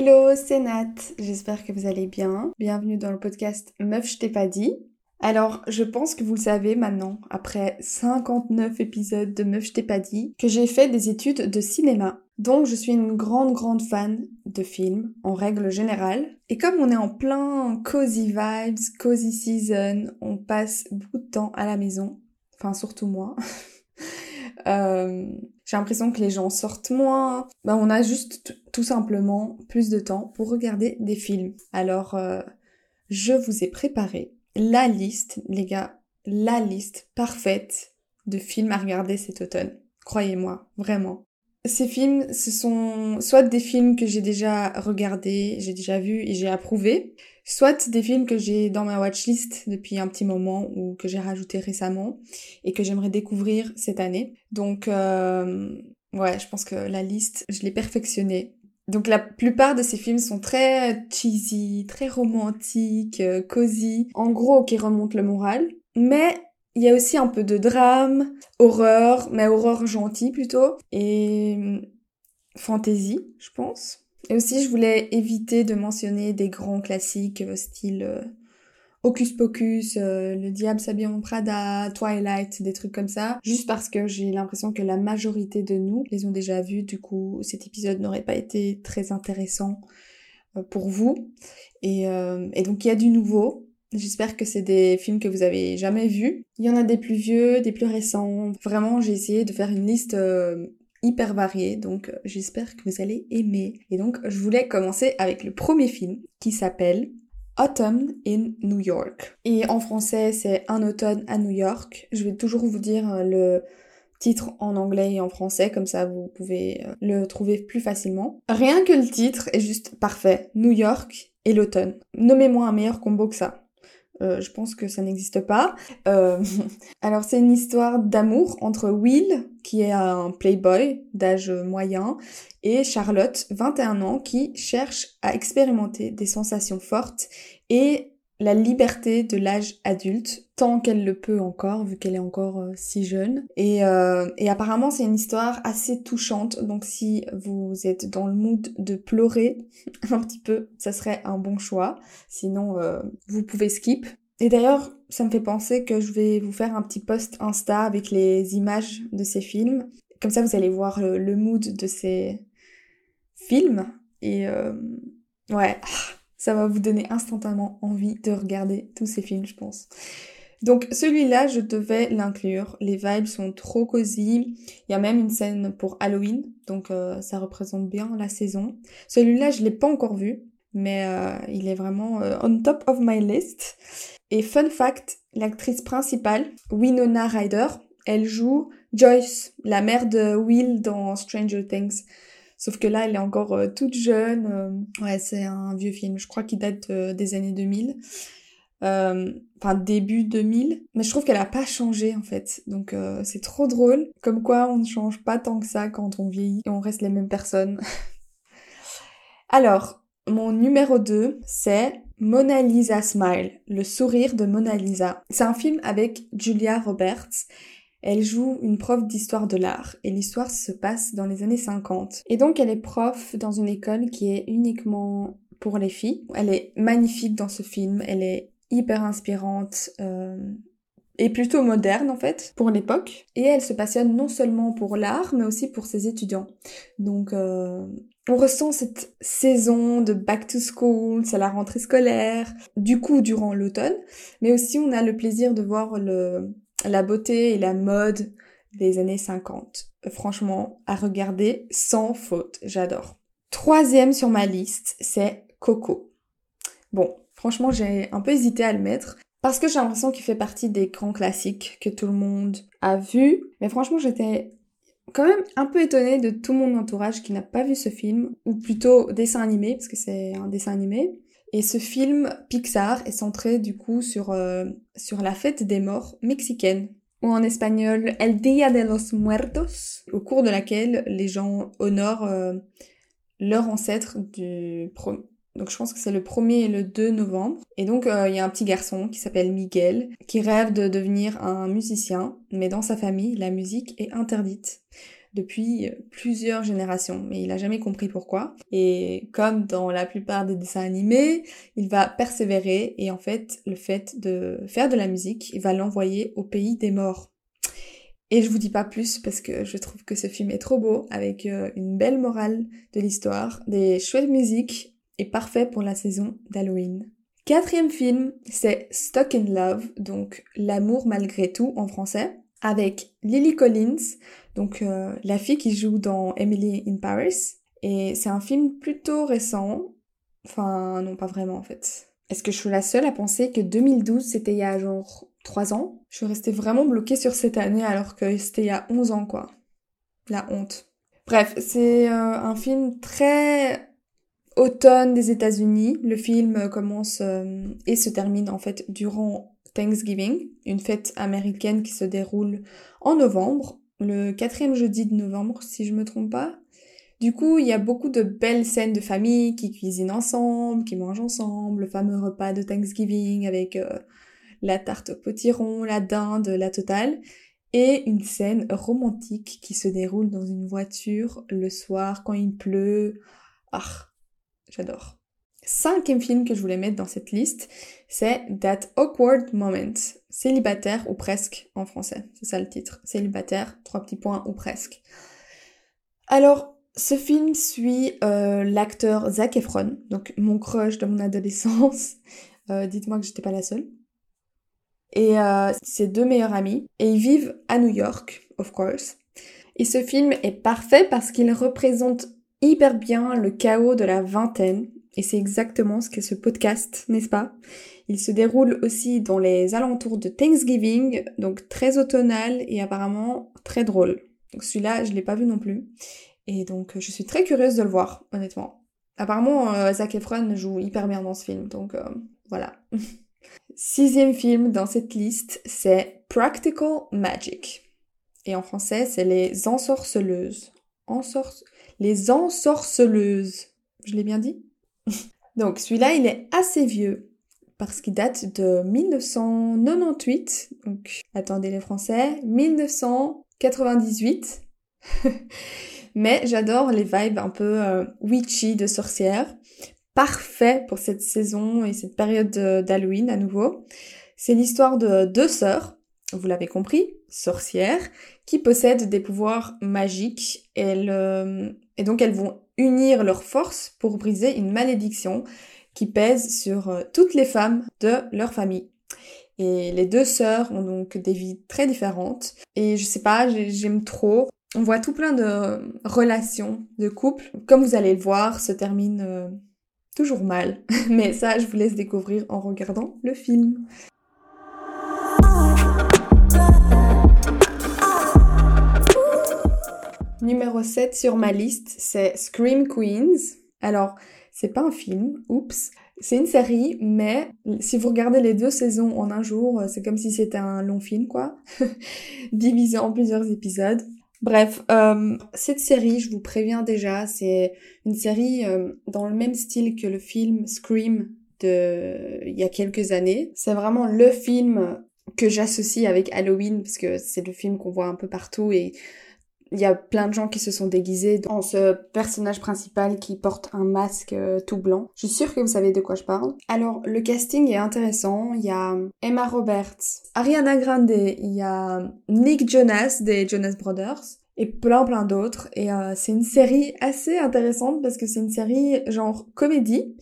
Hello, c'est Nat. J'espère que vous allez bien. Bienvenue dans le podcast Meuf, je t'ai pas dit. Alors, je pense que vous le savez maintenant, après 59 épisodes de Meuf, je t'ai pas dit, que j'ai fait des études de cinéma. Donc, je suis une grande, grande fan de films, en règle générale. Et comme on est en plein cozy vibes, cozy season, on passe beaucoup de temps à la maison. Enfin, surtout moi. Euh, j'ai l'impression que les gens sortent moins. Ben, on a juste tout simplement plus de temps pour regarder des films. Alors, euh, je vous ai préparé la liste, les gars, la liste parfaite de films à regarder cet automne. Croyez-moi, vraiment. Ces films, ce sont soit des films que j'ai déjà regardés, j'ai déjà vus et j'ai approuvé, soit des films que j'ai dans ma watchlist depuis un petit moment ou que j'ai rajouté récemment et que j'aimerais découvrir cette année. Donc euh, ouais, je pense que la liste, je l'ai perfectionnée. Donc la plupart de ces films sont très cheesy, très romantiques, euh, cosy, en gros qui remontent le moral. Mais il y a aussi un peu de drame, horreur, mais horreur gentille plutôt, et euh, fantasy, je pense. Et aussi, je voulais éviter de mentionner des grands classiques euh, style euh, Hocus Pocus, euh, Le Diable s'habille Prada, Twilight, des trucs comme ça, juste parce que j'ai l'impression que la majorité de nous les ont déjà vus, du coup cet épisode n'aurait pas été très intéressant pour vous. Et, et donc il y a du nouveau, J'espère que c'est des films que vous avez jamais vus. Il y en a des plus vieux, des plus récents. Vraiment, j'ai essayé de faire une liste hyper varié, donc euh, j'espère que vous allez aimer. Et donc je voulais commencer avec le premier film qui s'appelle Autumn in New York. Et en français c'est Un automne à New York. Je vais toujours vous dire euh, le titre en anglais et en français, comme ça vous pouvez euh, le trouver plus facilement. Rien que le titre est juste parfait. New York et l'automne. Nommez-moi un meilleur combo que ça. Euh, je pense que ça n'existe pas. Euh, alors c'est une histoire d'amour entre Will, qui est un playboy d'âge moyen, et Charlotte, 21 ans, qui cherche à expérimenter des sensations fortes et la liberté de l'âge adulte, tant qu'elle le peut encore, vu qu'elle est encore euh, si jeune. Et, euh, et apparemment, c'est une histoire assez touchante, donc si vous êtes dans le mood de pleurer un petit peu, ça serait un bon choix. Sinon, euh, vous pouvez skip. Et d'ailleurs, ça me fait penser que je vais vous faire un petit post Insta avec les images de ces films. Comme ça, vous allez voir le, le mood de ces films. Et ouais ça va vous donner instantanément envie de regarder tous ces films, je pense. Donc celui-là, je devais l'inclure. Les vibes sont trop cosy. Il y a même une scène pour Halloween, donc euh, ça représente bien la saison. Celui-là, je l'ai pas encore vu, mais euh, il est vraiment euh, on top of my list. Et fun fact, l'actrice principale, Winona Ryder, elle joue Joyce, la mère de Will dans Stranger Things. Sauf que là, elle est encore toute jeune. Ouais, c'est un vieux film. Je crois qu'il date des années 2000. Enfin, début 2000. Mais je trouve qu'elle a pas changé, en fait. Donc, c'est trop drôle. Comme quoi, on ne change pas tant que ça quand on vieillit. Et on reste les mêmes personnes. Alors, mon numéro 2, c'est Mona Lisa Smile, le sourire de Mona Lisa. C'est un film avec Julia Roberts elle joue une prof d'histoire de l'art et l'histoire se passe dans les années 50. Et donc elle est prof dans une école qui est uniquement pour les filles. Elle est magnifique dans ce film, elle est hyper inspirante euh, et plutôt moderne en fait pour l'époque. Et elle se passionne non seulement pour l'art mais aussi pour ses étudiants. Donc euh, on ressent cette saison de back to school, c'est la rentrée scolaire, du coup durant l'automne, mais aussi on a le plaisir de voir le, la beauté et la mode des années 50. Franchement, à regarder sans faute, j'adore. Troisième sur ma liste, c'est Coco. Bon, franchement, j'ai un peu hésité à le mettre parce que j'ai l'impression qu'il fait partie des grands classiques que tout le monde a vu. Mais franchement, j'étais quand même un peu étonnée de tout mon entourage qui n'a pas vu ce film, ou plutôt dessin animé, parce que c'est un dessin animé. Et ce film Pixar est centré du coup sur, euh, sur la fête des morts mexicaine, ou en espagnol El Día de los Muertos, au cours de laquelle les gens honorent euh, leur ancêtre du... Donc je pense que c'est le 1er et le 2 novembre. Et donc euh, il y a un petit garçon qui s'appelle Miguel, qui rêve de devenir un musicien, mais dans sa famille, la musique est interdite. depuis plusieurs générations, mais il a jamais compris pourquoi. Et comme dans la plupart des dessins animés, il va persévérer et en fait, le fait de faire de la musique, il va l'envoyer au pays des morts. Et je vous dis pas plus parce que je trouve que ce film est trop beau, avec euh, une belle morale de l'histoire, des chouettes musiques et parfait pour la saison d'Halloween. Quatrième film, c'est Stuck in Love, donc L'amour malgré tout en français, avec Lily Collins, donc euh, la fille qui joue dans Emily in Paris. Et c'est un film plutôt récent. Enfin, non, pas vraiment en fait. Est-ce que je suis la seule à penser que 2012, c'était il y a genre 3 ans? Je suis restée vraiment bloquée sur cette année alors que c'était il y a 11 ans, quoi. La honte. Bref, c'est euh, un film très automne des États-Unis. Le film commence euh, et se termine en fait durant Thanksgiving, une fête américaine qui se déroule en novembre, le quatrième jeudi de novembre si je me trompe pas. Du coup, il y a beaucoup de belles scènes de famille qui cuisinent ensemble, qui mangent ensemble, le fameux repas de Thanksgiving avec euh, la tarte au potiron, la dinde, la totale, et une scène romantique qui se déroule dans une voiture le soir quand il pleut. Ah, j'adore. Cinquième film que je voulais mettre dans cette liste, c'est That Awkward Moment. Célibataire ou presque en français. C'est ça le titre. Célibataire, trois petits points ou presque. Alors, ce film suit euh, l'acteur Zac Efron, donc mon crush de mon adolescence. Euh, dites-moi que j'étais pas la seule. Et euh, ses deux meilleurs amis. Et ils vivent à New York, of course. Et ce film est parfait parce qu'il représente hyper bien le chaos de la vingtaine. Et c'est exactement ce qu'est ce podcast, n'est-ce pas? Il se déroule aussi dans les alentours de Thanksgiving, donc très automnal et apparemment très drôle. Donc celui-là, je l'ai pas vu non plus. Et donc je suis très curieuse de le voir, honnêtement. Apparemment, euh, Zac Efron joue hyper bien dans ce film, donc euh, voilà. Sixième film dans cette liste, c'est Practical Magic. Et en français, c'est Les Ensorceleuses. Ensorce les ensorceleuses. Je l'ai bien dit? Donc celui-là, il est assez vieux parce qu'il date de 1998. Donc attendez les Français, 1998. Mais j'adore les vibes un peu euh, witchy de sorcière. Parfait pour cette saison et cette période d'Halloween à nouveau. C'est l'histoire de deux sœurs, vous l'avez compris, sorcières, qui possèdent des pouvoirs magiques. Elles, euh, et donc elles vont unir leurs forces pour briser une malédiction qui pèse sur euh, toutes les femmes de leur famille. Et les deux sœurs ont donc des vies très différentes. Et je sais pas, j'aime trop. On voit tout plein de relations de couple. Comme vous allez le voir, se termine euh, toujours mal. Mais ça, je vous laisse découvrir en regardant le film. Numéro 7 sur ma liste, c'est Scream Queens. Alors, c'est pas un film, oups. C'est une série, mais si vous regardez les deux saisons en un jour, c'est comme si c'était un long film, quoi. Divisé en plusieurs épisodes. Bref, euh, cette série, je vous préviens déjà, c'est une série euh, dans le même style que le film Scream de il y a quelques années. C'est vraiment le film que j'associe avec Halloween parce que c'est le film qu'on voit un peu partout et il y a plein de gens qui se sont déguisés dans ce personnage principal qui porte un masque euh, tout blanc. Je suis sûre que vous savez de quoi je parle. Alors, le casting est intéressant. Il y a Emma Roberts, Ariana Grande, il y a Nick Jonas des Jonas Brothers et plein plein d'autres. Et euh, c'est une série assez intéressante parce que c'est une série genre comédie,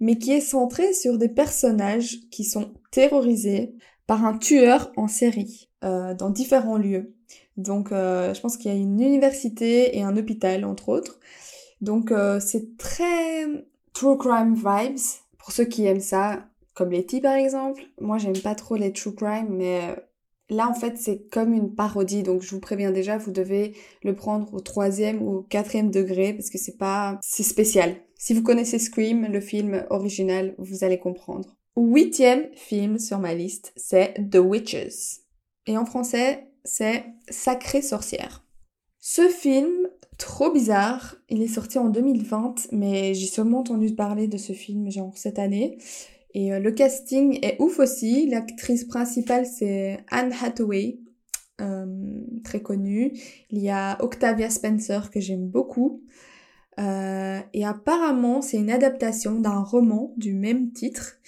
mais qui est centrée sur des personnages qui sont terrorisés par un tueur en série euh, dans différents lieux. Donc euh, je pense qu'il y a une université et un hôpital entre autres. Donc euh, c'est très true crime vibes pour ceux qui aiment ça, comme Letty par exemple. Moi j'aime pas trop les true crime, mais euh, là en fait c'est comme une parodie. Donc je vous préviens déjà, vous devez le prendre au troisième ou au quatrième degré parce que c'est pas, c'est spécial. Si vous connaissez Scream, le film original, vous allez comprendre. Huitième film sur ma liste, c'est The Witches. Et en français, c'est Sacrée sorcière. Ce film, trop bizarre, il est sorti en 2020, mais j'ai seulement entendu parler de ce film genre cette année. Et euh, le casting est ouf aussi. L'actrice principale c'est Anne Hathaway. très connue. Il y a Octavia Spencer que j'aime beaucoup. et apparemment, c'est une adaptation d'un roman du même titre.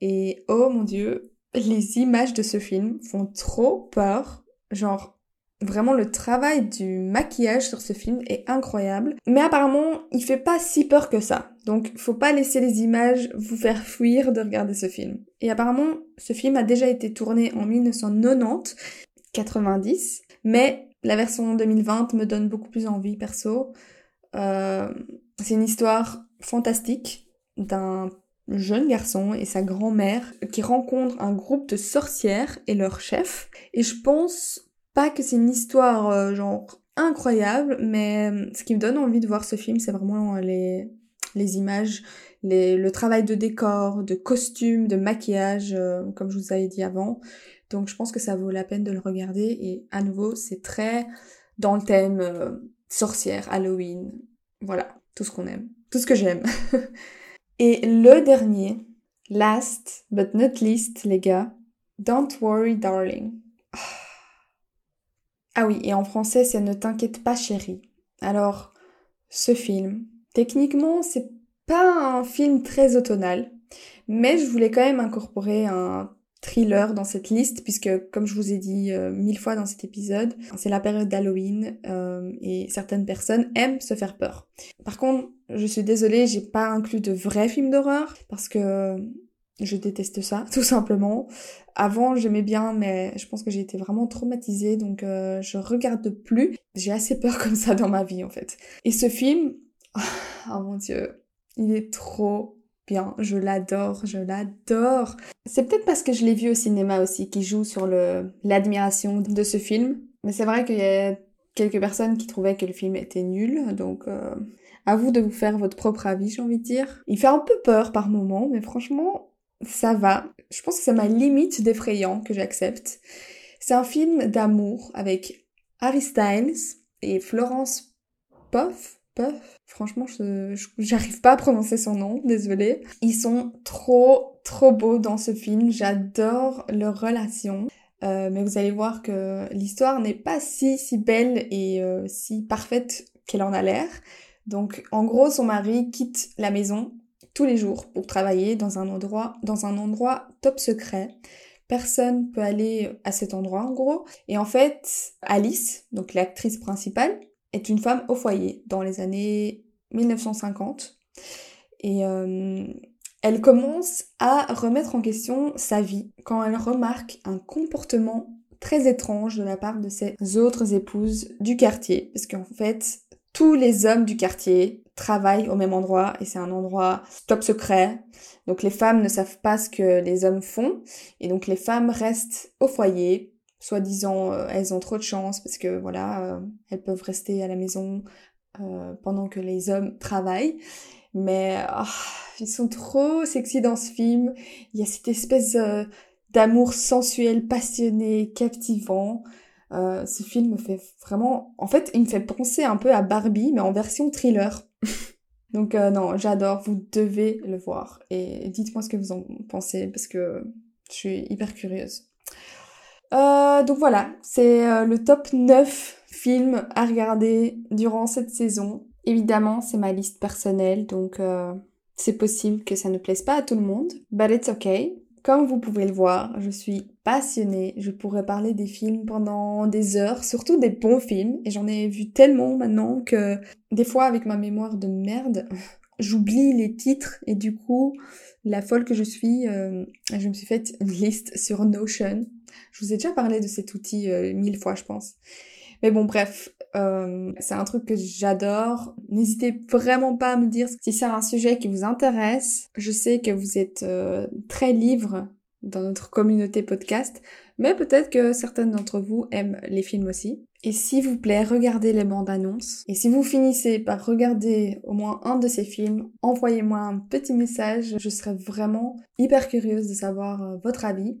Et oh mon dieu, les images de ce film font trop peur. Genre, Vraiment, le travail du maquillage sur ce film est incroyable. Mais apparemment, il fait pas si peur que ça. Donc, faut pas laisser les images vous faire fuir de regarder ce film. Et apparemment, ce film a déjà été tourné en 1990, 90. Mais la version 2020 me donne beaucoup plus envie, perso. Euh, c'est une histoire fantastique d'un jeune garçon et sa grand-mère qui rencontrent un groupe de sorcières et leur chef. Et je pense pas que c'est une histoire euh, genre incroyable, mais euh, ce qui me donne envie de voir ce film, c'est vraiment euh, les, les images, le travail de décor, de costume, de maquillage, comme je vous avais dit avant. Donc je pense que ça vaut la peine de le regarder et à nouveau, c'est très dans le thème sorcière, Halloween. Voilà, tout ce qu'on aime, tout ce que j'aime. et le dernier, last but not least, les gars, Don't Worry Darling. Ah. Oui, et en français, c'est Ne t'inquiète pas chérie. Alors, ce film, techniquement, c'est pas un film très automnal, mais je voulais quand même incorporer un thriller dans cette liste puisque comme je vous ai dit euh, mille fois dans cet épisode, c'est la période d'Halloween euh, et certaines personnes aiment se faire peur. Par contre, je suis désolée, j'ai pas inclus de vrais films d'horreur parce que je déteste ça, tout simplement. Avant, j'aimais bien, mais je pense que j'ai été vraiment traumatisée, donc euh, je regarde plus. J'ai assez peur comme ça dans ma vie, en fait. Et ce film, oh mon dieu, il est trop bien. Je l'adore, je l'adore. C'est peut-être parce que je l'ai vu au cinéma aussi, qui joue sur le l'admiration de ce film. Mais c'est vrai qu'il y a quelques personnes qui trouvaient que le film était nul, donc euh, à vous de vous faire votre propre avis, j'ai envie de dire. Il fait un peu peur par moments, mais franchement, ça va. Je pense que c'est ma limite d'effrayant que j'accepte. C'est un film d'amour avec Harry Styles et Florence Puff. Franchement, j'arrive pas à prononcer son nom, désolée. Ils sont trop, trop beaux dans ce film. J'adore leur relation. Euh, mais vous allez voir que l'histoire n'est pas si, si belle et euh, si parfaite qu'elle en a l'air. Donc, en gros, son mari quitte la maison tous les jours pour travailler dans un endroit, dans un endroit top secret. Personne peut aller à cet endroit en gros. Et en fait, Alice, donc l'actrice principale, est une femme au foyer dans les années 1950. Et euh, elle commence à remettre en question sa vie quand elle remarque un comportement très étrange de la part de ses autres épouses du quartier. Parce qu'en fait, tous les hommes du quartier travaillent au même endroit et c'est un endroit top secret. Donc les femmes ne savent pas ce que les hommes font et donc les femmes restent au foyer, soi-disant euh, elles ont trop de chance parce que voilà, euh, elles peuvent rester à la maison euh, pendant que les hommes travaillent. Mais ah, ils sont trop sexy dans ce film. Il y a cette espèce d'amour sensuel, passionné, captivant. Ce film me fait vraiment... En fait, il me fait penser un peu à Barbie, mais en version thriller. donc non, j'adore, vous devez le voir. Et dites-moi ce que vous en pensez, parce que je suis hyper curieuse. Euh, donc voilà, c'est le top 9 films à regarder durant cette saison. Évidemment, c'est ma liste personnelle, donc c'est possible que ça ne plaise pas à tout le monde. But it's okay. Comme vous pouvez le voir, je suis passionnée. Je pourrais parler des films pendant des heures, surtout des bons films. Et j'en ai vu tellement maintenant que des fois, avec ma mémoire de merde, j'oublie les titres et du coup, la folle que je suis, euh, je me suis faite une liste sur Notion. Je vous ai déjà parlé de cet outil euh, mille fois, je pense. Mais bon, bref, euh, c'est un truc que j'adore. N'hésitez vraiment pas à me dire si c'est un sujet qui vous intéresse. Je sais que vous êtes euh, très libre dans notre communauté podcast, mais peut-être que certaines d'entre vous aiment les films aussi. Et s'il vous plaît, regardez les bandes annonces. Et si vous finissez par regarder au moins un de ces films, envoyez-moi un petit message. Je serais vraiment hyper curieuse de savoir votre avis.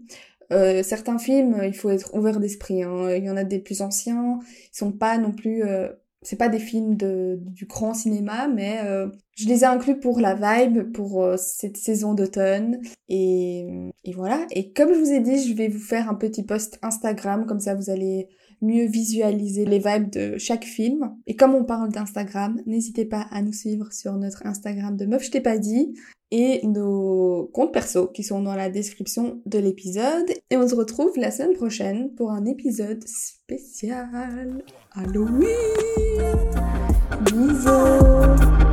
Euh, certains films, il faut être ouvert d'esprit. Hein. Il y en a des plus anciens, ils sont pas non plus. Euh, c'est pas des films de, du grand cinéma, mais euh, je les ai inclus pour la vibe, pour cette saison d'automne. Et, et voilà. Et comme je vous ai dit, je vais vous faire un petit post Instagram, comme ça vous allez mieux visualiser les vibes de chaque film. Et comme on parle d'Instagram, n'hésitez pas à nous suivre sur notre Instagram de Meuf je t'ai pas dit et nos comptes perso qui sont dans la description de l'épisode. Et on se retrouve la semaine prochaine pour un épisode spécial Halloween. Bisous